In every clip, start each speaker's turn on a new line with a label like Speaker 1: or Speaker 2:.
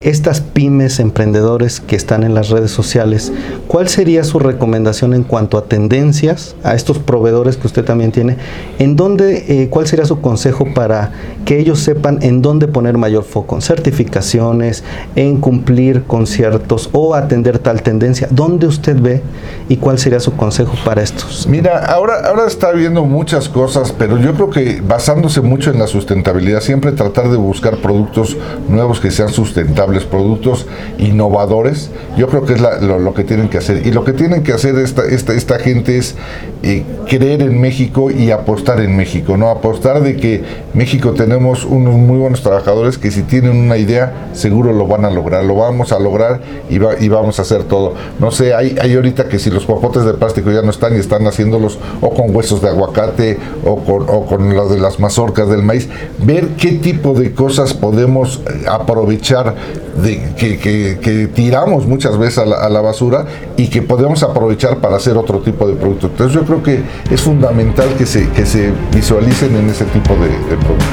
Speaker 1: estas pymes, emprendedores que están en las redes sociales, ¿cuál sería su recomendación en cuanto a tendencias a estos proveedores que usted también tiene? ¿En dónde, eh, cuál sería su consejo para que ellos sepan en dónde poner mayor foco? ¿En certificaciones, en cumplir conciertos o atender tal tendencia? ¿Dónde usted ve y cuál sería su consejo para estos?
Speaker 2: Mira, ahora, ahora está viendo muchas cosas, pero yo creo que basándose mucho en la sustentabilidad, siempre tratar de buscar productos nuevos que sean sustentables productos innovadores, yo creo que es lo, que tienen que hacer. Y lo que tienen que hacer esta, esta, esta gente es eh, creer en México y apostar en México, ¿no? Apostar de que México tenemos unos muy buenos trabajadores que si tienen una idea, seguro lo van a lograr, lo vamos a lograr y, vamos a hacer todo. No sé, hay, hay ahorita que si los popotes de plástico ya no están y están haciéndolos o con huesos de aguacate o con, o con las de las mazorcas del maíz, ver qué tipo de cosas podemos eh, aprovechar de, que, tiramos muchas veces a la, basura y que podemos aprovechar para hacer otro tipo de productos. Entonces yo creo que es fundamental que se, que se visualicen en ese tipo de, productos.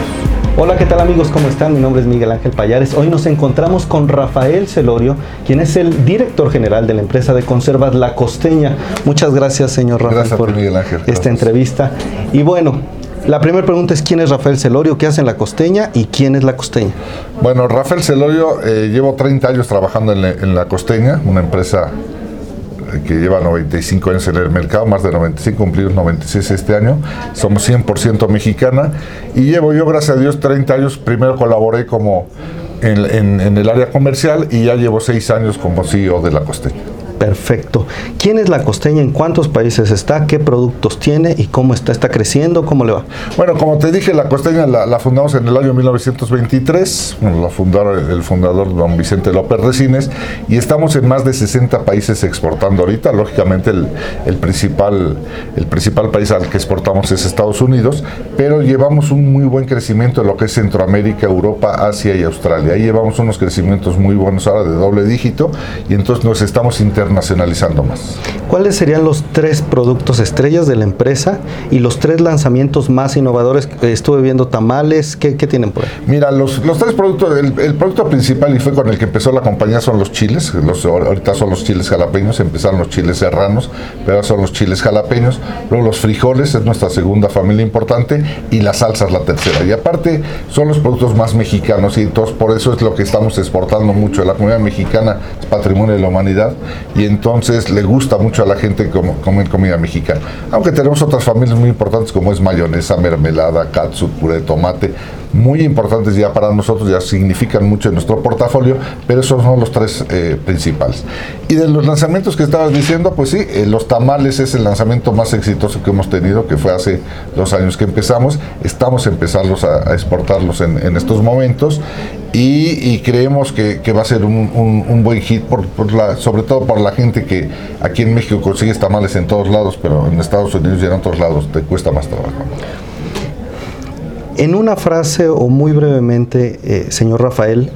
Speaker 1: Hola, ¿qué tal amigos? ¿Cómo están? Mi nombre es Miguel Ángel Payares. Hoy nos encontramos con Rafael Celorio, quien es el director general de la empresa de conservas La Costeña. Muchas gracias, señor Rafael, por esta entrevista. Y bueno, la primera pregunta es quién es Rafael Celorio, qué hace en La Costeña y quién es La Costeña.
Speaker 2: Bueno, Rafael Celorio, eh, llevo 30 años trabajando en, La Costeña, una empresa eh, que lleva 95 años en el mercado, más de 95, cumplidos 96 este año. Somos 100% mexicana y llevo yo, gracias a Dios, 30 años. Primero colaboré como en, en el área comercial y ya llevo 6 años como CEO de La Costeña.
Speaker 1: Perfecto. ¿Quién es la costeña? ¿En cuántos países está? ¿Qué productos tiene? ¿Y cómo está? ¿Está creciendo? ¿Cómo le va?
Speaker 2: Bueno, como te dije, la costeña la, fundamos en el año 1923. la fundaron el fundador don Vicente López Resines y estamos en más de 60 países exportando ahorita. Lógicamente el, principal, el principal país al que exportamos es Estados Unidos, pero llevamos un muy buen crecimiento en lo que es Centroamérica, Europa, Asia y Australia. Ahí llevamos unos crecimientos muy buenos ahora de doble dígito y entonces nos estamos internando nacionalizando más.
Speaker 1: ¿Cuáles serían los tres productos estrellas de la empresa y los tres lanzamientos más innovadores? Estuve viendo tamales, ¿qué, tienen por ahí?
Speaker 2: Mira, los, tres productos, el, producto principal y fue con el que empezó la compañía son los chiles, los, ahorita son los chiles jalapeños, empezaron los chiles serranos, pero ahora son los chiles jalapeños, luego los frijoles, es nuestra segunda familia importante, y las salsas la tercera. Y aparte son los productos más mexicanos y entonces por eso es lo que estamos exportando mucho. La comunidad mexicana es patrimonio de la humanidad y entonces le gusta mucho a la gente comer comida mexicana. Aunque tenemos otras familias muy importantes como es mayonesa, mermelada, katsu, puré de tomate, muy importantes ya para nosotros, ya significan mucho en nuestro portafolio, pero esos son los tres eh, principales. Y de los lanzamientos que estabas diciendo, pues sí, eh, los tamales es el lanzamiento más exitoso que hemos tenido, que fue hace dos años que empezamos. Estamos empezando a, exportarlos en, estos momentos y, creemos que, va a ser un, buen hit, por, la, sobre todo por la gente que aquí en México consigue tamales en todos lados, pero en Estados Unidos y en otros lados te cuesta más trabajo.
Speaker 1: En una frase o muy brevemente, eh, señor Rafael,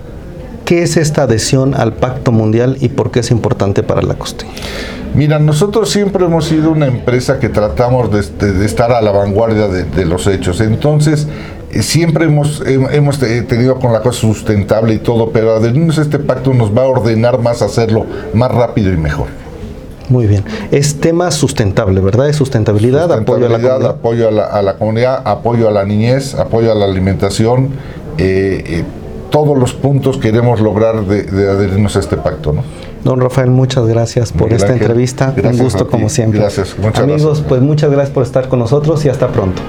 Speaker 1: ¿qué es esta adhesión al Pacto Mundial y por qué es importante para la costeña?
Speaker 2: Mira, nosotros siempre hemos sido una empresa que tratamos de, estar a la vanguardia de, los hechos. Entonces, eh, siempre hemos, hemos tenido con la cosa sustentable y todo, pero adherirnos a este pacto nos va a ordenar más hacerlo más rápido y mejor.
Speaker 1: Muy bien. Es tema sustentable, ¿verdad? Es sustentabilidad,
Speaker 2: apoyo a la comunidad. Apoyo a la, comunidad, apoyo a la niñez, apoyo a la alimentación. Eh, eh, todos los puntos queremos lograr de, adherirnos a este pacto, ¿no?
Speaker 1: Don Rafael, muchas gracias por esta entrevista. Un gusto como siempre.
Speaker 2: Gracias.
Speaker 1: Muchas Amigos, pues muchas gracias por estar con nosotros y hasta pronto.